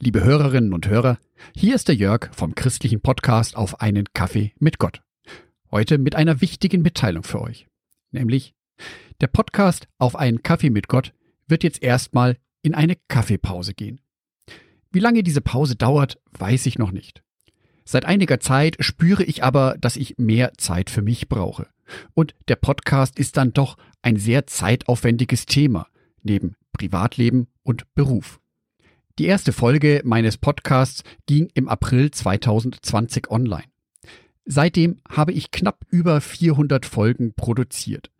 Liebe Hörerinnen und Hörer, hier ist der Jörg vom christlichen Podcast auf einen Kaffee mit Gott. Heute mit einer wichtigen Mitteilung für euch. Nämlich, der Podcast auf einen Kaffee mit Gott wird jetzt erstmal in eine Kaffeepause gehen. Wie lange diese Pause dauert, weiß ich noch nicht. Seit einiger Zeit spüre ich aber, dass ich mehr Zeit für mich brauche. Und der Podcast ist dann doch ein sehr zeitaufwendiges Thema, neben Privatleben und Beruf. Die erste Folge meines Podcasts ging im April 2020 online. Seitdem habe ich knapp über 400 Folgen produziert.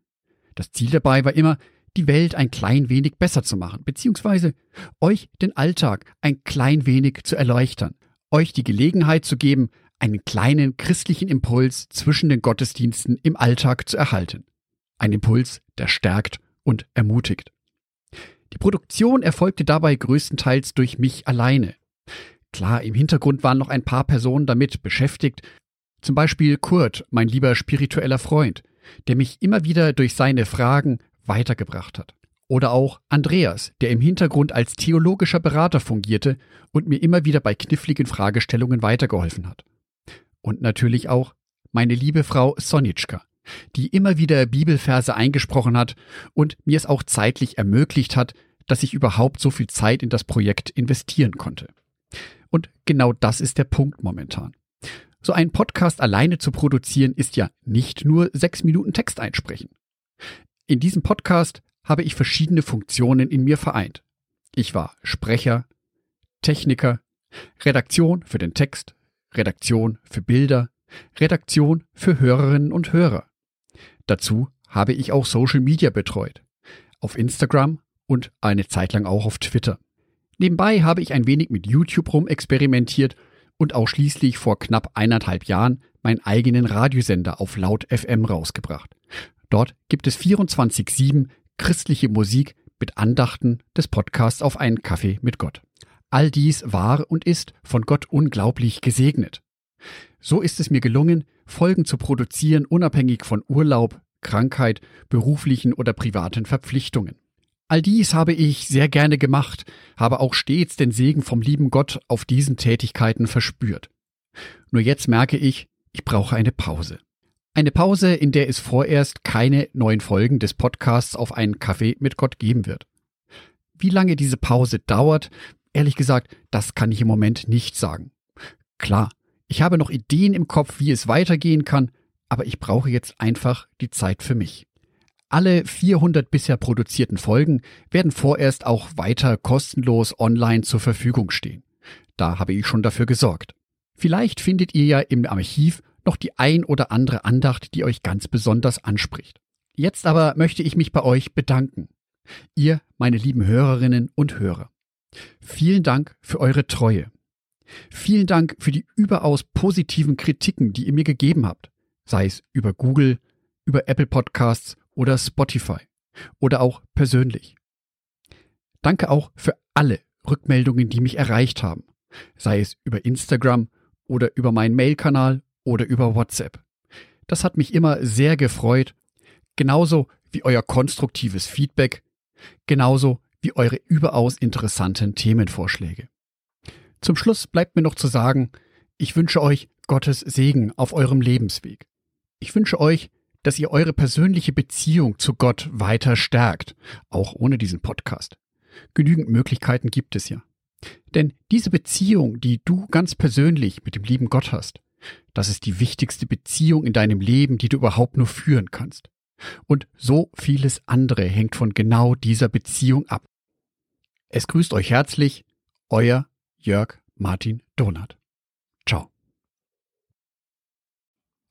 Das Ziel dabei war immer, die Welt ein klein wenig besser zu machen, beziehungsweise euch den Alltag ein klein wenig zu erleichtern, euch die Gelegenheit zu geben, einen kleinen christlichen Impuls zwischen den Gottesdiensten im Alltag zu erhalten. Ein Impuls, der stärkt und ermutigt. Die Produktion erfolgte dabei größtenteils durch mich alleine. Klar, im Hintergrund waren noch ein paar Personen damit beschäftigt, zum Beispiel Kurt, mein lieber spiritueller Freund, der mich immer wieder durch seine Fragen weitergebracht hat. Oder auch Andreas, der im Hintergrund als theologischer Berater fungierte und mir immer wieder bei kniffligen Fragestellungen weitergeholfen hat. Und natürlich auch meine liebe Frau Sonitschka, die immer wieder Bibelverse eingesprochen hat und mir es auch zeitlich ermöglicht hat, dass ich überhaupt so viel Zeit in das Projekt investieren konnte. Und genau das ist der Punkt momentan. So einen Podcast alleine zu produzieren ist ja nicht nur sechs Minuten Text einsprechen. In diesem Podcast habe ich verschiedene Funktionen in mir vereint. Ich war Sprecher, Techniker, Redaktion für den Text, Redaktion für Bilder, Redaktion für Hörerinnen und Hörer. Dazu habe ich auch Social Media betreut. Auf Instagram und eine Zeit lang auch auf Twitter. Nebenbei habe ich ein wenig mit YouTube rumexperimentiert und auch schließlich vor knapp eineinhalb Jahren meinen eigenen Radiosender auf Laut FM rausgebracht. Dort gibt es 24-7 christliche Musik mit Andachten des Podcasts auf einen Kaffee mit Gott. All dies war und ist von Gott unglaublich gesegnet. So ist es mir gelungen, Folgen zu produzieren, unabhängig von Urlaub, Krankheit, beruflichen oder privaten Verpflichtungen. All dies habe ich sehr gerne gemacht, habe auch stets den Segen vom lieben Gott auf diesen Tätigkeiten verspürt. Nur jetzt merke ich, ich brauche eine Pause. Eine Pause, in der es vorerst keine neuen Folgen des Podcasts auf einen Kaffee mit Gott geben wird. Wie lange diese Pause dauert, ehrlich gesagt, das kann ich im Moment nicht sagen. Klar, ich habe noch Ideen im Kopf, wie es weitergehen kann, aber ich brauche jetzt einfach die Zeit für mich. Alle 400 bisher produzierten Folgen werden vorerst auch weiter kostenlos online zur Verfügung stehen. Da habe ich schon dafür gesorgt. Vielleicht findet ihr ja im Archiv noch die ein oder andere Andacht, die euch ganz besonders anspricht. Jetzt aber möchte ich mich bei euch bedanken. Ihr, meine lieben Hörerinnen und Hörer. Vielen Dank für eure Treue. Vielen Dank für die überaus positiven Kritiken, die ihr mir gegeben habt, sei es über Google, über Apple Podcasts oder Spotify oder auch persönlich. Danke auch für alle Rückmeldungen, die mich erreicht haben, sei es über Instagram oder über meinen Mailkanal oder über WhatsApp. Das hat mich immer sehr gefreut, genauso wie euer konstruktives Feedback, genauso wie eure überaus interessanten Themenvorschläge. Zum Schluss bleibt mir noch zu sagen, ich wünsche euch Gottes Segen auf eurem Lebensweg. Ich wünsche euch, dass ihr eure persönliche Beziehung zu Gott weiter stärkt, auch ohne diesen Podcast. Genügend Möglichkeiten gibt es ja. Denn diese Beziehung, die du ganz persönlich mit dem lieben Gott hast, das ist die wichtigste Beziehung in deinem Leben, die du überhaupt nur führen kannst. Und so vieles andere hängt von genau dieser Beziehung ab. Es grüßt euch herzlich, euer Jörg Martin Donat.